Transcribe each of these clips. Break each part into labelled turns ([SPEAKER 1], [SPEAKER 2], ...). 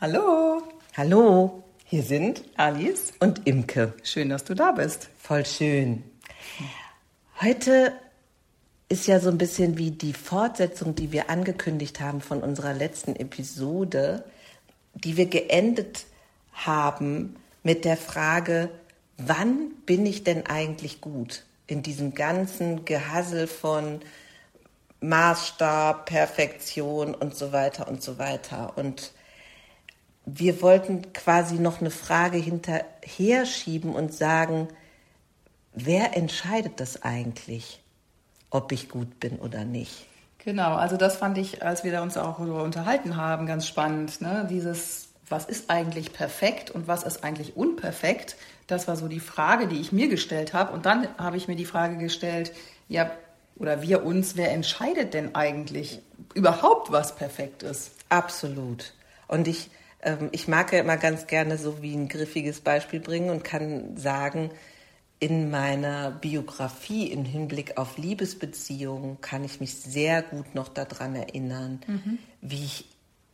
[SPEAKER 1] Hallo.
[SPEAKER 2] Hallo, hier sind
[SPEAKER 1] Alice.
[SPEAKER 2] und Imke.
[SPEAKER 1] Schön, dass du da bist.
[SPEAKER 2] Voll schön. Heute ist ja so ein bisschen wie die Fortsetzung, die wir angekündigt haben von unserer letzten Episode, die wir geendet haben mit der Frage, wann bin ich denn eigentlich gut in diesem ganzen Gehassel von Maßstab, Perfektion und so weiter und so weiter. Und wir wollten quasi noch eine Frage hinterher schieben und sagen, wer entscheidet das eigentlich, ob ich gut bin oder nicht?
[SPEAKER 1] Genau, also das fand ich, als wir uns auch darüber unterhalten haben, ganz spannend. Ne? Dieses, was ist eigentlich perfekt und was ist eigentlich unperfekt? Das war so die Frage, die ich mir gestellt habe. Und dann habe ich mir die Frage gestellt, ja, oder wir uns, wer entscheidet denn eigentlich überhaupt, was perfekt ist?
[SPEAKER 2] Absolut. Und ich, ich mag ja immer ganz gerne so wie ein griffiges Beispiel bringen und kann sagen, in meiner Biografie im Hinblick auf Liebesbeziehungen kann ich mich sehr gut noch daran erinnern, wie, ich,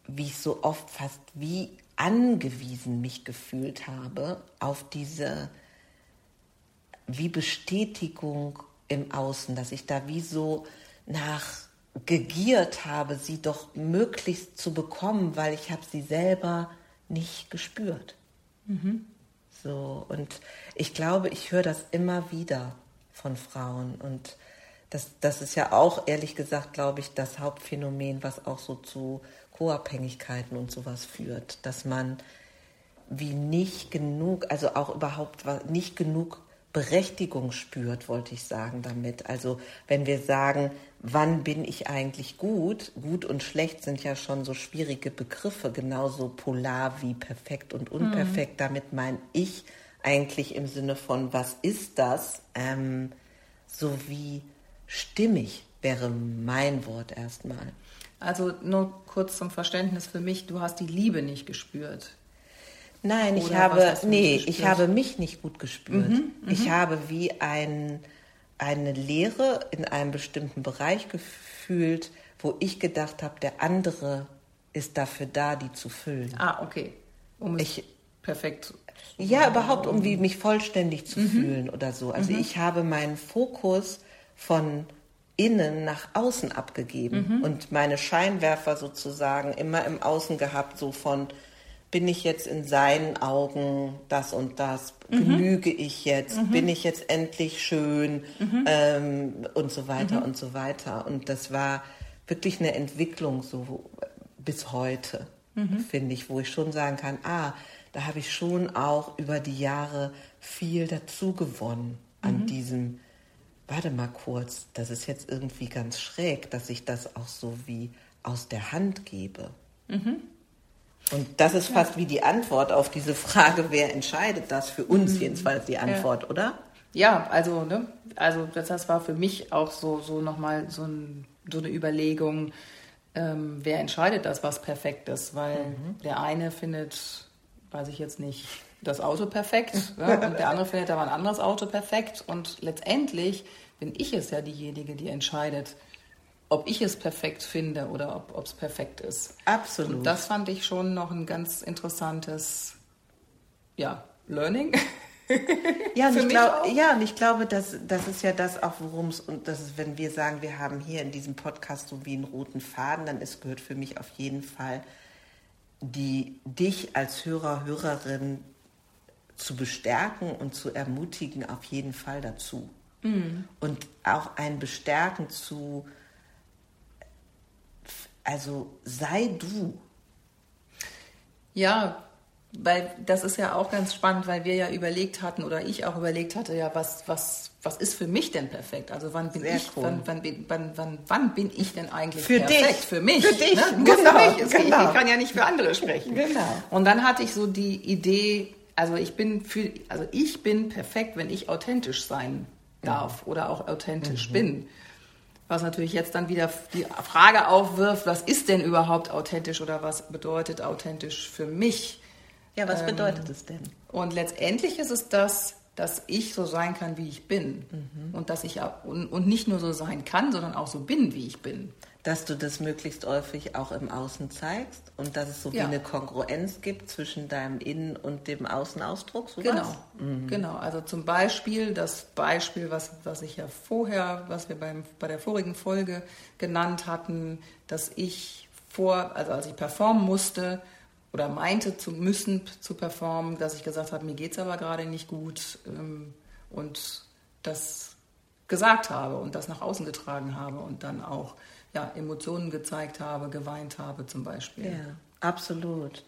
[SPEAKER 2] wie ich so oft fast wie angewiesen mich gefühlt habe auf diese, wie Bestätigung im Außen, dass ich da wie so nach gegiert habe, sie doch möglichst zu bekommen, weil ich habe sie selber nicht gespürt. So, und ich glaube, ich höre das immer wieder von Frauen. Und das, das ist ja auch, ehrlich gesagt, glaube ich, das Hauptphänomen, was auch so zu Co-Abhängigkeiten und sowas führt, dass man wie nicht genug, also auch überhaupt nicht genug Berechtigung spürt, wollte ich sagen damit. Also wenn wir sagen, wann bin ich eigentlich gut? Gut und schlecht sind ja schon so schwierige Begriffe, genauso polar wie perfekt und unperfekt. Damit meine ich eigentlich im Sinne von, was ist das? Ähm, so wie stimmig wäre mein Wort erstmal.
[SPEAKER 1] Also nur kurz zum Verständnis für mich, du hast die Liebe nicht gespürt.
[SPEAKER 2] Nein, ich
[SPEAKER 1] Oder
[SPEAKER 2] habe,
[SPEAKER 1] hast du
[SPEAKER 2] nee, ich habe mich nicht gut gespürt. Ich habe wie ein, eine Leere in einem bestimmten Bereich gefühlt, wo ich gedacht habe, der andere ist dafür da, die zu füllen.
[SPEAKER 1] Ah, okay. Um es
[SPEAKER 2] Ich-
[SPEAKER 1] perfekt.
[SPEAKER 2] Ja, überhaupt, um wie mich vollständig zu fühlen oder so. Also ich habe meinen Fokus von innen nach außen abgegeben und meine Scheinwerfer sozusagen immer im Außen gehabt, so von bin ich jetzt in seinen Augen das und das, genüge ich jetzt, bin ich jetzt endlich schön? Ähm, und so weiter und so weiter. Und das war wirklich eine Entwicklung so bis heute, finde ich, wo ich schon sagen kann, ah, da habe ich schon auch über die Jahre viel dazu gewonnen an diesem, warte mal kurz, das ist jetzt irgendwie ganz schräg, dass ich das auch so wie aus der Hand gebe. Und das ist fast wie die Antwort auf diese Frage, wer entscheidet das? Für uns jedenfalls die Antwort, oder?
[SPEAKER 1] Ja, also, ne, also das, war für mich auch so, so nochmal so, ein, so eine Überlegung, ähm, wer entscheidet das, was perfekt ist? Weil der eine findet, weiß ich jetzt nicht, das Auto perfekt ja, und der andere findet aber ein anderes Auto perfekt und letztendlich bin ich es ja diejenige, die entscheidet, ob ich es perfekt finde oder ob es perfekt ist.
[SPEAKER 2] Absolut.
[SPEAKER 1] Und das fand ich schon noch ein ganz interessantes, ja, Learning.
[SPEAKER 2] Ja, und ich, glaub, ja, und ich glaube, dass, das ist ja das auch, worum es, und das ist, wenn wir sagen, wir haben hier in diesem Podcast so wie einen roten Faden, dann ist, gehört für mich auf jeden Fall, die, dich als Hörer, Hörerin zu bestärken und zu ermutigen, auf jeden Fall dazu. Und auch ein Bestärken zu, also sei du.
[SPEAKER 1] Ja, weil das ist ja auch ganz spannend, weil wir ja überlegt hatten oder ich auch überlegt hatte, ja, was, was, was ist für mich denn perfekt? Also wann bin
[SPEAKER 2] Sehr
[SPEAKER 1] ich,
[SPEAKER 2] cool.
[SPEAKER 1] wann, wann, wann, wann, wann bin ich denn eigentlich
[SPEAKER 2] Für
[SPEAKER 1] perfekt?
[SPEAKER 2] dich.
[SPEAKER 1] Für mich.
[SPEAKER 2] Für dich,
[SPEAKER 1] Ne? Nur
[SPEAKER 2] genau,
[SPEAKER 1] für mich.
[SPEAKER 2] Genau.
[SPEAKER 1] Ich kann ja nicht für andere sprechen.
[SPEAKER 2] Genau.
[SPEAKER 1] Und dann hatte ich so die Idee, also ich bin für, also ich bin perfekt, wenn ich authentisch sein darf oder auch authentisch bin. Was natürlich jetzt dann wieder die Frage aufwirft, was ist denn überhaupt authentisch oder was bedeutet authentisch für mich?
[SPEAKER 2] Ja, was bedeutet es denn?
[SPEAKER 1] Und letztendlich ist es das, dass ich so sein kann, wie ich bin. Und dass ich und, und nicht nur so sein kann, sondern auch so bin, wie ich bin.
[SPEAKER 2] Dass du das möglichst häufig auch im Außen zeigst und dass es so ja. wie eine Kongruenz gibt zwischen deinem Innen und dem Außenausdruck.
[SPEAKER 1] Sowas? Genau, mhm. genau. Also zum Beispiel das Beispiel, was, was ich ja vorher, was wir beim, bei der vorigen Folge genannt hatten, dass ich vor, also als ich performen musste oder meinte zu müssen zu performen, dass ich gesagt habe, mir geht es aber gerade nicht gut ähm, und das gesagt habe und das nach außen getragen habe und dann auch ja, Emotionen gezeigt habe, geweint habe zum Beispiel.
[SPEAKER 2] Ja, absolut.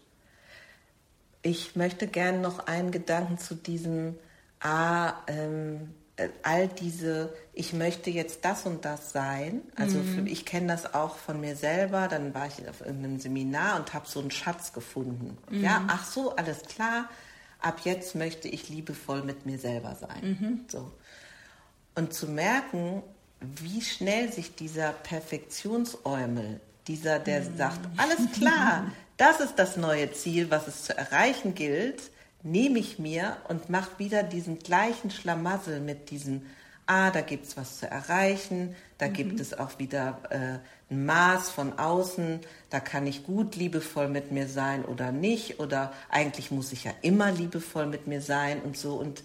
[SPEAKER 2] Ich möchte gerne noch einen Gedanken zu diesem, ah, ähm, äh, all diese, ich möchte jetzt das und das sein. Also mhm. für, ich kenne das auch von mir selber. Dann war ich auf einem Seminar und habe so einen Schatz gefunden. Mhm. Ja, ach so, alles klar. Ab jetzt möchte ich liebevoll mit mir selber sein. Mhm. So. Und zu merken, wie schnell sich dieser Perfektionsäumel, dieser, der mhm. sagt, alles klar, das ist das neue Ziel, was es zu erreichen gilt, nehme ich mir und mache wieder diesen gleichen Schlamassel mit diesem, ah, da gibt es was zu erreichen, da mhm. gibt es auch wieder äh, ein Maß von außen, da kann ich gut liebevoll mit mir sein oder nicht, oder eigentlich muss ich ja immer liebevoll mit mir sein und so. Und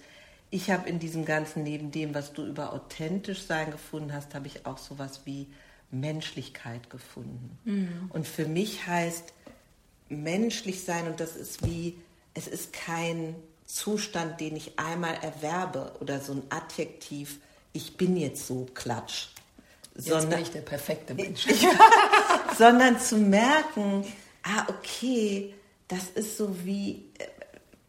[SPEAKER 2] ich habe in diesem Ganzen, neben dem, was du über authentisch sein gefunden hast, habe ich auch sowas wie Menschlichkeit gefunden. Mhm. Und für mich heißt menschlich sein, und das ist wie, es ist kein Zustand, den ich einmal erwerbe oder so ein Adjektiv, ich bin jetzt so klatsch.
[SPEAKER 1] Jetzt sondern, bin ich der perfekte Mensch.
[SPEAKER 2] sondern zu merken, ah, okay, das ist so wie, äh,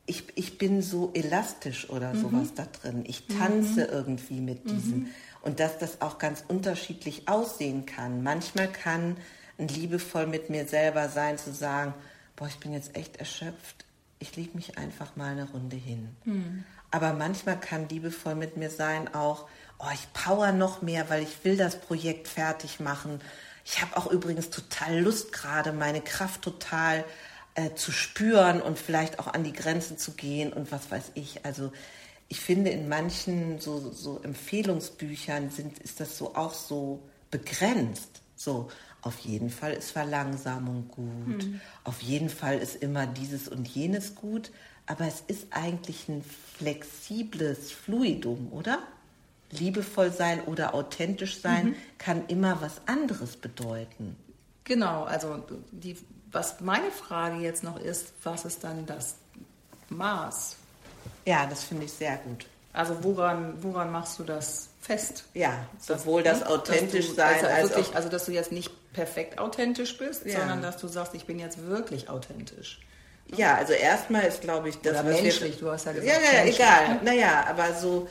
[SPEAKER 2] ich, ich bin so elastisch oder mhm. sowas da drin. Ich tanze mhm. irgendwie mit diesem. Mhm. Und dass das auch ganz unterschiedlich aussehen kann. Manchmal kann ein liebevoll mit mir selber sein, zu sagen, boah, ich bin jetzt echt erschöpft. Ich lege mich einfach mal eine Runde hin. Mhm. Aber manchmal kann liebevoll mit mir sein auch, oh, ich power noch mehr, weil ich will das Projekt fertig machen. Ich habe auch übrigens total Lust gerade, meine Kraft total äh, zu spüren und vielleicht auch an die Grenzen zu gehen und was weiß ich. Also ich finde, in manchen so, so Empfehlungsbüchern sind, ist das so auch so begrenzt. So, auf jeden Fall ist Verlangsamung gut. Mhm. Auf jeden Fall ist immer dieses und jenes gut. Aber es ist eigentlich ein flexibles Fluidum, oder? Liebevoll sein oder authentisch sein mhm. kann immer was anderes bedeuten.
[SPEAKER 1] Genau, also die was meine Frage jetzt noch ist, was ist dann das Maß?
[SPEAKER 2] Ja, das finde ich sehr gut.
[SPEAKER 1] Also woran, woran machst du das fest?
[SPEAKER 2] Ja, sowohl das, das authentisch sein
[SPEAKER 1] also als wirklich, also dass du jetzt nicht perfekt authentisch bist, ja. sondern dass du sagst, ich bin jetzt wirklich authentisch.
[SPEAKER 2] Ja, also erstmal ist, glaube ich,
[SPEAKER 1] das Oder menschlich, wir, du hast ja gesagt.
[SPEAKER 2] Ja, ja, egal. Naja, aber so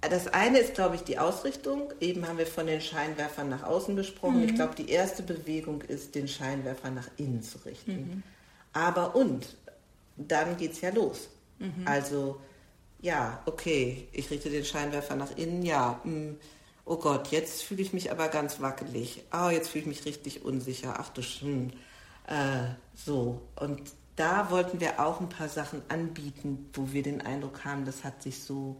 [SPEAKER 2] das eine ist, glaube ich, die Ausrichtung. Eben haben wir von den Scheinwerfern nach außen besprochen. Mhm. Ich glaube, die erste Bewegung ist, den Scheinwerfer nach innen zu richten. Mhm. Aber und, dann geht es ja los. Mhm. Also, ja, okay, ich richte den Scheinwerfer nach innen, ja. Mh, hm, oh Gott, jetzt fühle ich mich aber ganz wackelig. Oh, jetzt fühle ich mich richtig unsicher. Ach du Sch äh, so. Und da wollten wir auch ein paar Sachen anbieten, wo wir den Eindruck haben, das hat sich so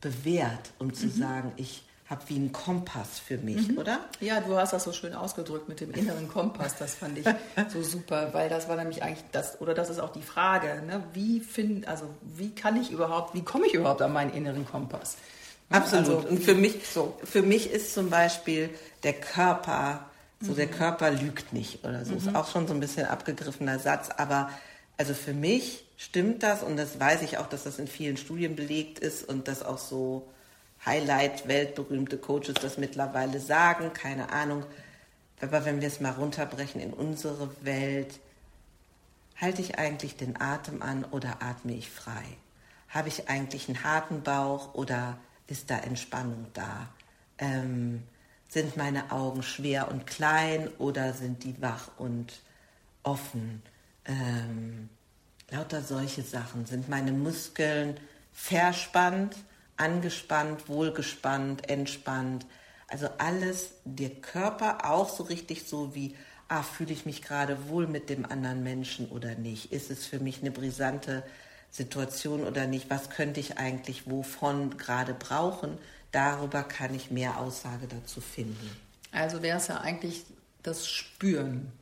[SPEAKER 2] bewährt, um zu mhm. sagen, ich habe wie einen Kompass für mich, mhm. oder?
[SPEAKER 1] Ja, du hast das so schön ausgedrückt mit dem inneren Kompass. Das fand ich so super, weil das war nämlich eigentlich das, oder das ist auch die Frage, ne? wie find, also wie kann ich überhaupt, wie komme ich überhaupt an meinen inneren Kompass?
[SPEAKER 2] Absolut. Also, Und für mich, so. für mich ist zum Beispiel der Körper, so mhm. der Körper lügt nicht oder so. Ist mhm. auch schon so ein bisschen abgegriffener Satz, aber also für mich stimmt das und das weiß ich auch, dass das in vielen Studien belegt ist und dass auch so Highlight, weltberühmte Coaches das mittlerweile sagen, keine Ahnung. Aber wenn wir es mal runterbrechen in unsere Welt, halte ich eigentlich den Atem an oder atme ich frei? Habe ich eigentlich einen harten Bauch oder ist da Entspannung da? Ähm, sind meine Augen schwer und klein oder sind die wach und offen? Ähm, lauter solche Sachen. Sind meine Muskeln verspannt, angespannt, wohlgespannt, entspannt? Also alles, der Körper auch so richtig so wie, ah, fühle ich mich gerade wohl mit dem anderen Menschen oder nicht? Ist es für mich eine brisante Situation oder nicht? Was könnte ich eigentlich wovon gerade brauchen? Darüber kann ich mehr Aussage dazu finden.
[SPEAKER 1] Also wäre es ja eigentlich das Spüren.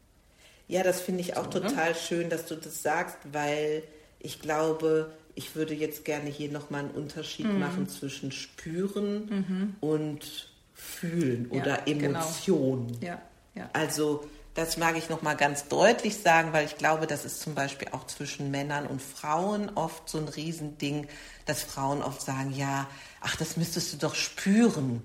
[SPEAKER 2] Ja, das finde ich auch
[SPEAKER 1] So, ne?
[SPEAKER 2] total schön, dass du das sagst, weil ich glaube, ich würde jetzt gerne hier nochmal einen Unterschied
[SPEAKER 1] Mhm.
[SPEAKER 2] machen zwischen spüren und fühlen
[SPEAKER 1] Ja,
[SPEAKER 2] oder
[SPEAKER 1] genau.
[SPEAKER 2] Emotionen.
[SPEAKER 1] Ja, ja.
[SPEAKER 2] Also das mag ich nochmal ganz deutlich sagen, weil ich glaube, das ist zum Beispiel auch zwischen Männern und Frauen oft so ein Riesending, dass Frauen oft sagen, ja, ach, das müsstest du doch spüren,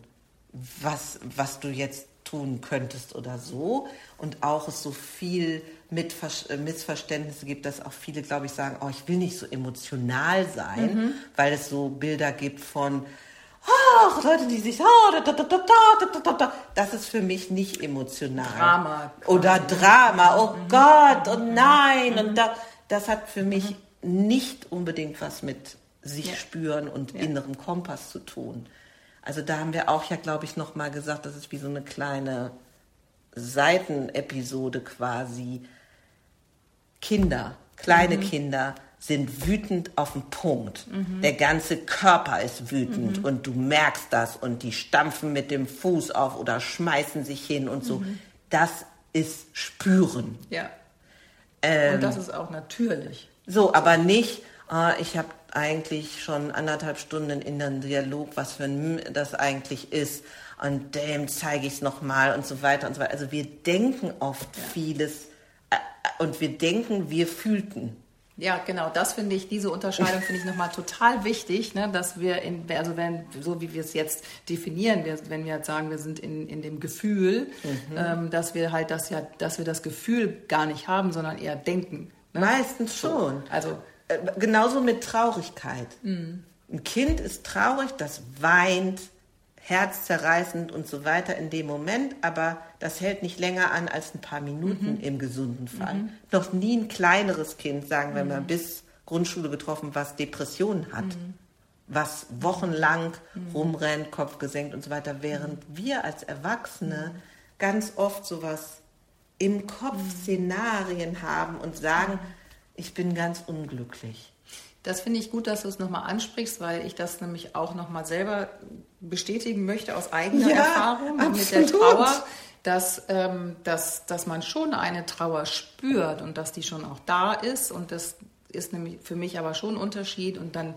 [SPEAKER 2] was, was du jetzt tun könntest oder so. Und auch es so viel mit äh, Missverständnisse gibt, dass auch viele, glaube ich, sagen, oh, ich will nicht so emotional sein, mhm. weil es so Bilder gibt von, ach, Leute, die sich, ah, da, da, da, das ist für mich nicht emotional.
[SPEAKER 1] Drama.
[SPEAKER 2] Oder Drama, oh mhm. Gott, oh mhm. und oh nein, mhm. und da, das hat für mich mhm. nicht unbedingt was mit sich
[SPEAKER 1] ja.
[SPEAKER 2] spüren und ja. innerem Kompass zu tun. Also da haben wir auch ja, glaube ich, noch mal gesagt, das ist wie so eine kleine Seitenepisode quasi. Kinder, kleine Kinder sind wütend auf den Punkt. Der ganze Körper ist wütend und du merkst das und die stampfen mit dem Fuß auf oder schmeißen sich hin und so. Das ist Spüren.
[SPEAKER 1] ja.
[SPEAKER 2] Ähm,
[SPEAKER 1] Und das ist auch natürlich.
[SPEAKER 2] So, aber nicht, ah, ich habe eigentlich schon anderthalb Stunden in einem Dialog, was für ein M das eigentlich ist. Und dem zeige ich es nochmal und so weiter und so weiter. Also wir denken oft vieles äh, äh, und wir denken, wir fühlten.
[SPEAKER 1] Ja, genau, das finde ich, diese Unterscheidung finde ich nochmal total wichtig, ne, dass wir, in, also wenn, so wie wir es jetzt definieren, wir, wenn wir jetzt sagen, wir sind in, in dem Gefühl, ähm, dass wir halt das ja, dass wir das Gefühl gar nicht haben, sondern eher denken. Ne?
[SPEAKER 2] Meistens schon.
[SPEAKER 1] Also,
[SPEAKER 2] Äh, Genauso mit Traurigkeit.
[SPEAKER 1] Mhm.
[SPEAKER 2] Ein Kind ist traurig, das weint, herzzerreißend und so weiter in dem Moment, aber das hält nicht länger an als ein paar Minuten
[SPEAKER 1] Mhm.
[SPEAKER 2] im gesunden Fall. Noch nie ein kleineres Kind, sagen wir
[SPEAKER 1] Mhm.
[SPEAKER 2] mal, bis Grundschule getroffen, was Depressionen hat,
[SPEAKER 1] Mhm.
[SPEAKER 2] was wochenlang rumrennt, Kopf gesenkt und so weiter, während
[SPEAKER 1] Mhm.
[SPEAKER 2] wir als Erwachsene ganz oft sowas im Kopf
[SPEAKER 1] Mhm.
[SPEAKER 2] Szenarien haben und sagen, ich bin ganz unglücklich.
[SPEAKER 1] Das finde ich gut, dass du es nochmal ansprichst, weil ich das nämlich auch nochmal selber bestätigen möchte aus eigener
[SPEAKER 2] Ja,
[SPEAKER 1] Erfahrung mit der
[SPEAKER 2] absolut.
[SPEAKER 1] Trauer, dass, ähm, dass, dass man schon eine Trauer spürt und dass die schon auch da ist. Und das ist nämlich für mich aber schon ein Unterschied. Und dann,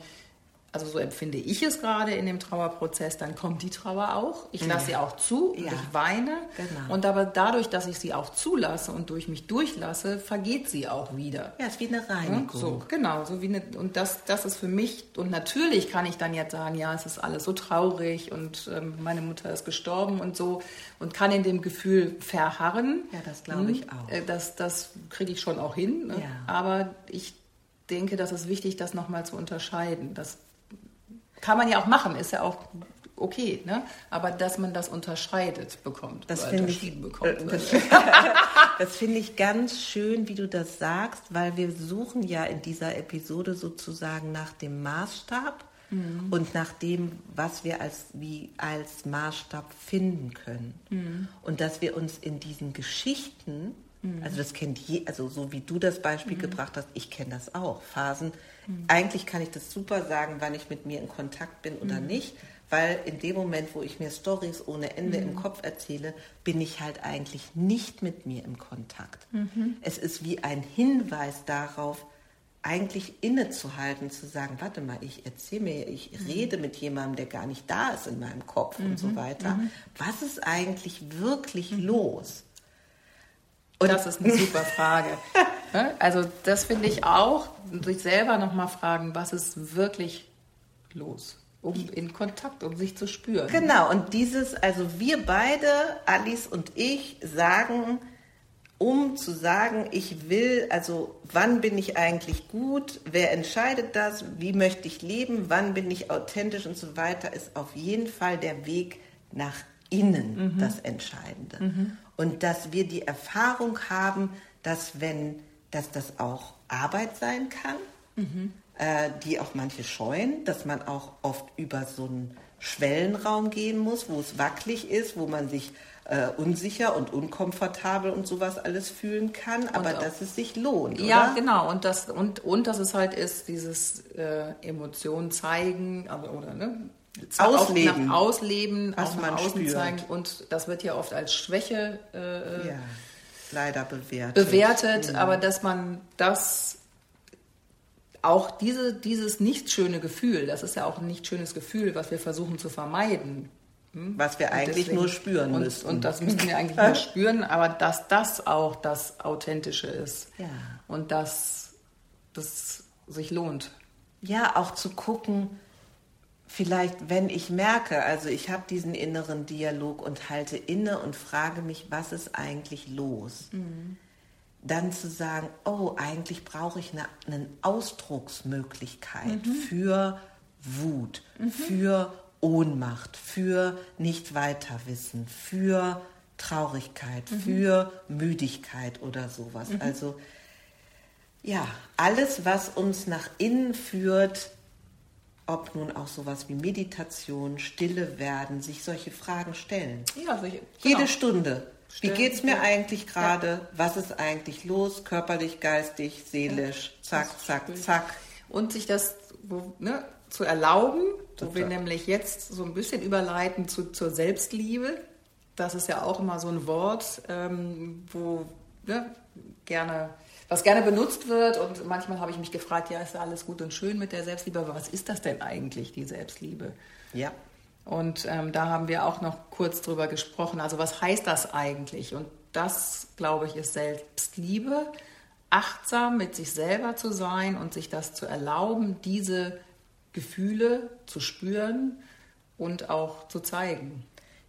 [SPEAKER 1] also so empfinde ich es gerade in dem Trauerprozess, dann kommt die Trauer auch. Ich lasse sie auch zu und
[SPEAKER 2] Ja.
[SPEAKER 1] ich weine.
[SPEAKER 2] Genau.
[SPEAKER 1] Und aber dadurch, dass ich sie auch zulasse und durch mich durchlasse, vergeht sie auch wieder.
[SPEAKER 2] Ja, ist wie eine
[SPEAKER 1] Ja,
[SPEAKER 2] Reinigung.
[SPEAKER 1] so, genau, so wie eine, und das, das ist für mich, und natürlich kann ich dann jetzt sagen, ja, es ist alles so traurig und ähm, meine Mutter ist gestorben und so und kann in dem Gefühl verharren.
[SPEAKER 2] Ja, das glaube ich
[SPEAKER 1] Hm,
[SPEAKER 2] auch.
[SPEAKER 1] äh, Das, das kriege ich schon auch hin. Ne?
[SPEAKER 2] Ja.
[SPEAKER 1] Aber ich denke, das ist wichtig, das nochmal zu unterscheiden. Das kann man ja auch machen, ist ja auch okay, ne? aber dass man das unterscheidet bekommt,
[SPEAKER 2] Das finde ich,
[SPEAKER 1] bekommt.
[SPEAKER 2] äh, das, das finde ich ganz schön, wie du das sagst, weil wir suchen ja in dieser Episode sozusagen nach dem Maßstab und nach dem, was wir als, wie als Maßstab finden können. Und dass wir uns in diesen Geschichten, also das kennt je, also so wie du das Beispiel gebracht hast, ich kenne das auch, Phasen. Eigentlich kann ich das super sagen, wann ich mit mir in Kontakt bin oder nicht, weil in dem Moment, wo ich mir Stories ohne Ende im Kopf erzähle, bin ich halt eigentlich nicht mit mir im Kontakt. Es ist wie ein Hinweis darauf, eigentlich innezuhalten, zu sagen, warte mal, ich erzähle mir, ich rede mit jemandem, der gar nicht da ist in meinem Kopf und so weiter. Was ist eigentlich wirklich los? Und
[SPEAKER 1] das ist eine super Frage. Ne? Also das finde ich auch, sich selber nochmal fragen, was ist wirklich los, um in Kontakt, um sich zu spüren.
[SPEAKER 2] Genau, und dieses, also wir beide, Alice und ich, sagen, um zu sagen, ich will, also wann bin ich eigentlich gut, wer entscheidet das, wie möchte ich leben, wann bin ich authentisch und so weiter, ist auf jeden Fall der Weg nach innen das Entscheidende. Und dass wir die Erfahrung haben, dass wenn, dass das auch Arbeit sein kann, äh, die auch manche scheuen, dass man auch oft über so einen Schwellenraum gehen muss, wo es wackelig ist, wo man sich äh, unsicher und unkomfortabel und sowas alles fühlen kann, aber
[SPEAKER 1] auch-
[SPEAKER 2] dass es sich lohnt,
[SPEAKER 1] Ja,
[SPEAKER 2] oder?
[SPEAKER 1] genau. Und das, und, und dass es halt ist, dieses äh, Emotionen zeigen, aber, oder ne, ausleben, auch ausleben,
[SPEAKER 2] was
[SPEAKER 1] auch
[SPEAKER 2] man
[SPEAKER 1] außen
[SPEAKER 2] spürt.
[SPEAKER 1] zeigen und das wird ja oft als Schwäche äh,
[SPEAKER 2] ja, leider bewertet.
[SPEAKER 1] bewertet, mhm. aber dass man das auch diese, dieses nicht schöne Gefühl, das ist ja auch ein nicht schönes Gefühl, was wir versuchen zu vermeiden.
[SPEAKER 2] Hm? Was wir und eigentlich deswegen, nur spüren
[SPEAKER 1] und,
[SPEAKER 2] müssen.
[SPEAKER 1] Und das müssen wir eigentlich nur spüren, aber dass das auch das Authentische ist.
[SPEAKER 2] Ja.
[SPEAKER 1] Und dass das sich lohnt.
[SPEAKER 2] Ja, auch zu gucken, vielleicht wenn ich merke, also ich habe diesen inneren Dialog und halte inne und frage mich, was ist eigentlich los? Mhm dann zu sagen, oh, eigentlich brauche ich eine, eine Ausdrucksmöglichkeit mhm. für Wut, mhm. für Ohnmacht, für nicht weiterwissen, für Traurigkeit, mhm. für Müdigkeit oder sowas. Mhm. Also ja, alles, was uns nach innen führt, ob nun auch sowas wie Meditation, Stille werden, sich solche Fragen stellen.
[SPEAKER 1] Ja, solche,
[SPEAKER 2] genau. Jede Stunde. Wie geht es mir eigentlich gerade? Ja. Was ist eigentlich los? Körperlich, geistig, seelisch? Zack, zack, zack.
[SPEAKER 1] Und sich das ne, zu erlauben, Total. wo wir nämlich jetzt so ein bisschen überleiten zu, zur Selbstliebe. Das ist ja auch immer so ein Wort, ähm, wo ne, gerne was gerne benutzt wird. Und manchmal habe ich mich gefragt, ja, ist ja alles gut und schön mit der Selbstliebe, aber was ist das denn eigentlich, die Selbstliebe?
[SPEAKER 2] Ja.
[SPEAKER 1] Und ähm, da haben wir auch noch kurz drüber gesprochen. Also was heißt das eigentlich? Und das, glaube ich, ist Selbstliebe, achtsam mit sich selber zu sein und sich das zu erlauben, diese Gefühle zu spüren und auch zu zeigen.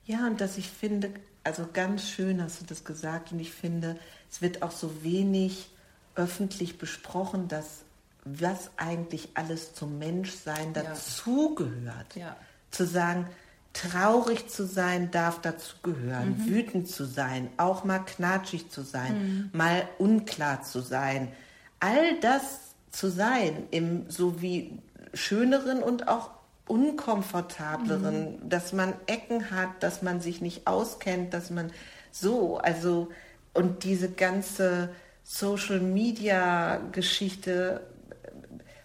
[SPEAKER 2] Ja, und dass ich finde, also ganz schön hast du das gesagt und ich finde, es wird auch so wenig öffentlich besprochen, dass was eigentlich alles zum Menschsein dazugehört.
[SPEAKER 1] Ja
[SPEAKER 2] zu sagen, traurig zu sein darf dazu gehören, mhm. wütend zu sein, auch mal knatschig zu sein, mhm. mal unklar zu sein. All das zu sein, im so wie schöneren und auch unkomfortableren, mhm. dass man Ecken hat, dass man sich nicht auskennt, dass man so, also und diese ganze Social Media Geschichte,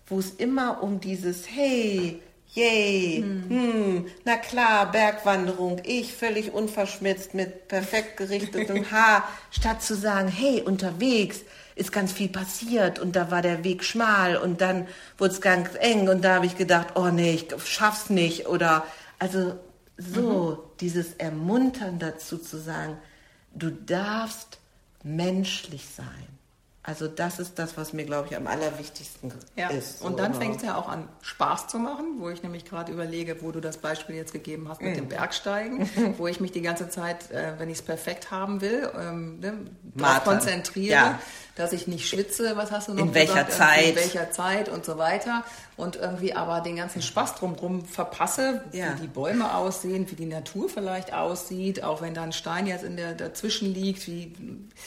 [SPEAKER 2] wo es immer um dieses Hey, Yay, hm. Hm, na klar, Bergwanderung, ich völlig unverschmitzt mit perfekt gerichtetem Haar, statt zu sagen, hey, unterwegs ist ganz viel passiert und da war der Weg schmal und dann wurde es ganz eng und da habe ich gedacht, oh nee, ich schaff's nicht oder also so mhm. dieses Ermuntern dazu zu sagen, du darfst menschlich sein. Also das ist das, was mir, glaube ich, am allerwichtigsten
[SPEAKER 1] ja.
[SPEAKER 2] ist.
[SPEAKER 1] So und dann fängt es ja auch an, Spaß zu machen, wo ich nämlich gerade überlege, wo du das Beispiel jetzt gegeben hast mit mm. dem Bergsteigen, wo ich mich die ganze Zeit, äh, wenn ich es perfekt haben will, ähm, ne, konzentriere, ja. Dass ich nicht schwitze, was hast du noch
[SPEAKER 2] In gesagt? welcher Zeit.
[SPEAKER 1] In welcher Zeit und so weiter. Und irgendwie aber den ganzen Spaß drumherum verpasse, ja. wie die Bäume aussehen, wie die Natur vielleicht aussieht, auch wenn da ein Stein jetzt in der dazwischen liegt, wie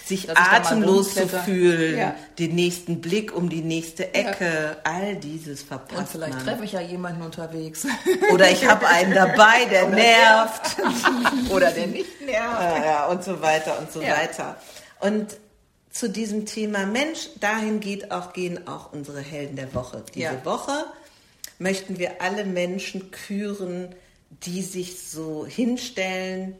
[SPEAKER 2] sich atemlos zu fühlen, ja. den nächsten Blick um die nächste Ecke, ja. all dieses verpasst
[SPEAKER 1] Und vielleicht man. treffe ich ja jemanden unterwegs.
[SPEAKER 2] Oder ich habe einen dabei, der Oder nervt.
[SPEAKER 1] Oder der nicht nervt.
[SPEAKER 2] Ja, und so weiter und so weiter. Und zu diesem Thema Mensch, dahin geht auch, gehen auch unsere Helden der Woche. Diese ja. Woche möchten wir alle Menschen küren, die sich so hinstellen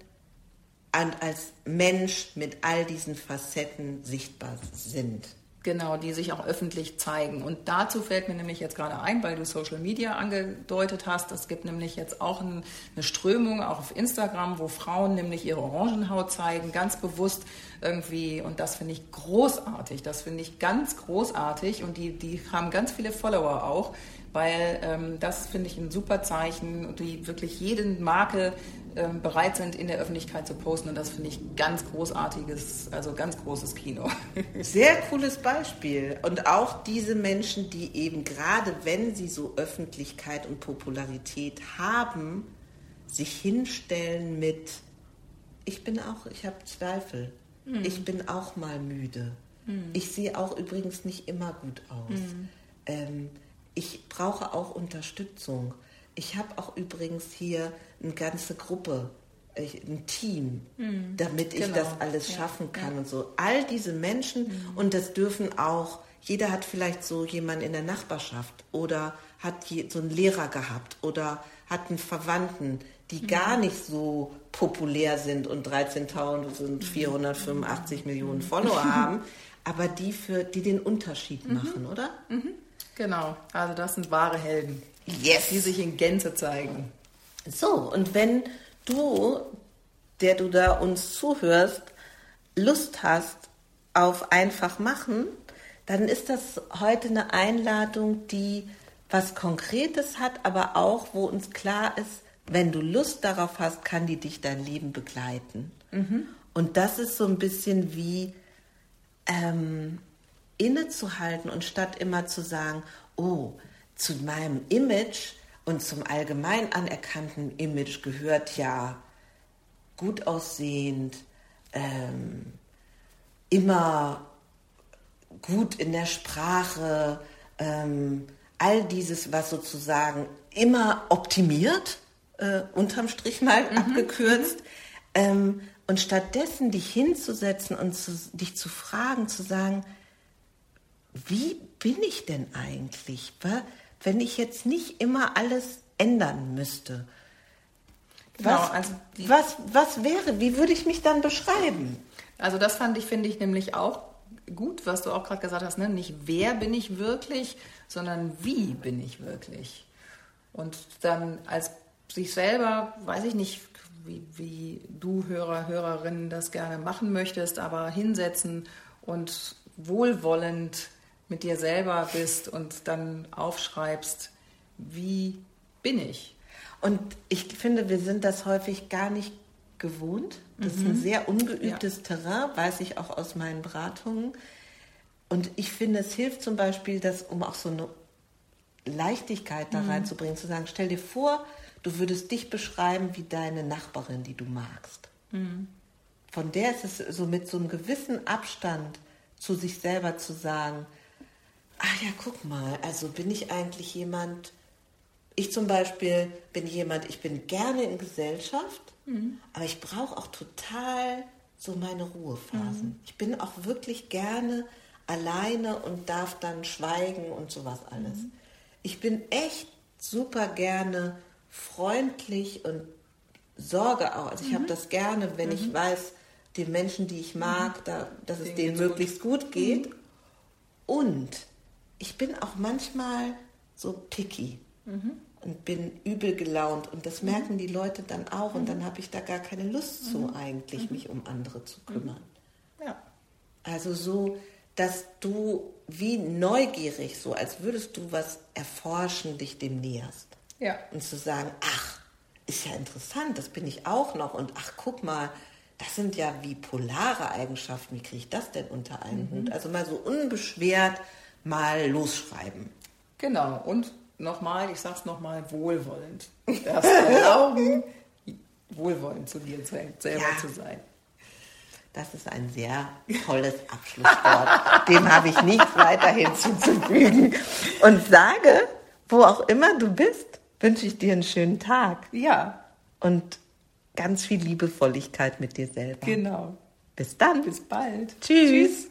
[SPEAKER 2] und als Mensch mit all diesen Facetten sichtbar sind.
[SPEAKER 1] Genau, die sich auch öffentlich zeigen. Und dazu fällt mir nämlich jetzt gerade ein, weil du Social Media angedeutet hast. Es gibt nämlich jetzt auch ein, eine Strömung, auch auf Instagram, wo Frauen nämlich ihre Orangenhaut zeigen, ganz bewusst irgendwie. Und das finde ich großartig. Das finde ich ganz großartig. Und die, die haben ganz viele Follower auch, weil ähm, das finde ich ein super Zeichen, die wirklich jede Marke ähm, bereit sind, in der Öffentlichkeit zu posten. Und das finde ich ganz großartiges, also ganz großes Kino.
[SPEAKER 2] Sehr cooles Beispiel. Und auch diese Menschen, die eben gerade, wenn sie so Öffentlichkeit und Popularität haben, sich hinstellen mit, ich bin auch, ich habe Zweifel. Mhm. Ich bin auch mal müde. Mhm. Ich sehe auch übrigens nicht immer gut aus. Mhm. Ähm, ich brauche auch Unterstützung. Ich habe auch übrigens hier eine ganze Gruppe, ein Team, mhm. damit ich genau. das alles schaffen kann ja. und so. All diese Menschen mhm. und das dürfen auch jeder hat vielleicht so jemanden in der Nachbarschaft oder hat so einen Lehrer gehabt oder hat einen Verwandten, die mhm. gar nicht so populär sind und 13.485 Millionen Follower haben, aber die für die den Unterschied mhm. machen, oder?
[SPEAKER 1] Genau, also das sind wahre Helden,
[SPEAKER 2] yes.
[SPEAKER 1] die sich in Gänze zeigen.
[SPEAKER 2] So, und wenn du, der du da uns zuhörst, Lust hast auf einfach machen, dann ist das heute eine Einladung, die was Konkretes hat, aber auch, wo uns klar ist, wenn du Lust darauf hast, kann die dich dein Leben begleiten. Mhm. Und das ist so ein bisschen wie ähm, innezuhalten und statt immer zu sagen, oh, zu meinem Image und zum allgemein anerkannten Image gehört ja gut aussehend, ähm, immer gut in der Sprache, ähm, all dieses, was sozusagen immer optimiert, äh, unterm Strich mal mhm. abgekürzt. Ähm, und stattdessen dich hinzusetzen und zu, dich zu fragen, zu sagen, wie bin ich denn eigentlich, wenn ich jetzt nicht immer alles ändern müsste? Genau, was, also was, was wäre, wie würde ich mich dann beschreiben?
[SPEAKER 1] Also das fand ich, finde ich nämlich auch gut, was du auch gerade gesagt hast, ne? nicht wer bin ich wirklich, sondern wie bin ich wirklich. Und dann als sich selber, weiß ich nicht, wie, wie du Hörer, Hörerinnen das gerne machen möchtest, aber hinsetzen und wohlwollend mit dir selber bist und dann aufschreibst, wie bin ich?
[SPEAKER 2] Und ich finde, wir sind das häufig gar nicht gewohnt. Das mhm. ist ein mhm. sehr ungeübtes ja. Terrain, weiß ich auch aus meinen Beratungen. Und ich finde, es hilft zum Beispiel, das, um auch so eine Leichtigkeit da mhm. reinzubringen, zu sagen, stell dir vor, du würdest dich beschreiben wie deine Nachbarin, die du magst. Mhm. Von der ist es so mit so einem gewissen Abstand zu sich selber zu sagen, ach ja, guck mal, also bin ich eigentlich jemand, ich zum Beispiel bin jemand, ich bin gerne in Gesellschaft, mhm. aber ich brauche auch total so meine Ruhephasen. Mhm. Ich bin auch wirklich gerne alleine und darf dann schweigen und sowas alles. Mhm. Ich bin echt super gerne freundlich und sorge auch. Also ich habe mhm. das gerne, wenn ich mhm. weiß, den Menschen, die ich mag, mhm. da, dass es denen möglichst gut, gut geht. Und ich bin auch manchmal so picky mhm. und bin übel gelaunt und das mhm. merken die Leute dann auch und dann mhm. habe ich da gar keine Lust zu mhm. eigentlich, mich um andere zu kümmern. Ja. Also so, dass du wie neugierig, so als würdest du was erforschen, dich dem näherst. Ja. Und zu sagen, ach, ist ja interessant, das bin ich auch noch und ach, guck mal, das sind ja wie polare Eigenschaften, wie kriege ich das denn unter einen mhm. Hut? Also mal so unbeschwert mal losschreiben.
[SPEAKER 1] Genau, und nochmal, ich sag's nochmal, wohlwollend. Das Erlauben, wohlwollend zu dir selber ja. zu sein.
[SPEAKER 2] Das ist ein sehr tolles Abschlusswort. Dem habe ich nichts weiter hinzuzufügen. Und sage, wo auch immer du bist, wünsche ich dir einen schönen Tag.
[SPEAKER 1] Ja.
[SPEAKER 2] Und ganz viel Liebevolligkeit mit dir selber.
[SPEAKER 1] Genau.
[SPEAKER 2] Bis dann.
[SPEAKER 1] Bis bald.
[SPEAKER 2] Tschüss. Tschüss.